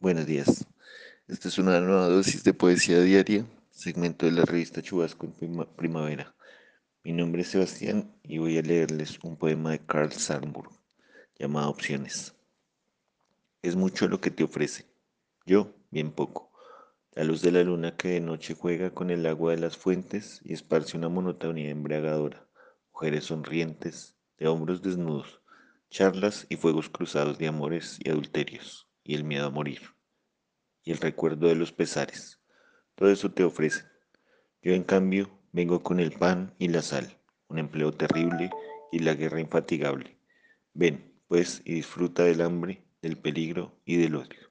Buenos días. Esta es una nueva dosis de poesía diaria, segmento de la revista Chubasco en Primavera. Mi nombre es Sebastián y voy a leerles un poema de Carl Sandburg llamado Opciones. Es mucho lo que te ofrece. Yo, bien poco. La luz de la luna que de noche juega con el agua de las fuentes y esparce una monotonía embriagadora. Mujeres sonrientes, de hombros desnudos, charlas y fuegos cruzados de amores y adulterios y el miedo a morir, y el recuerdo de los pesares. Todo eso te ofrecen. Yo, en cambio, vengo con el pan y la sal, un empleo terrible y la guerra infatigable. Ven, pues, y disfruta del hambre, del peligro y del odio.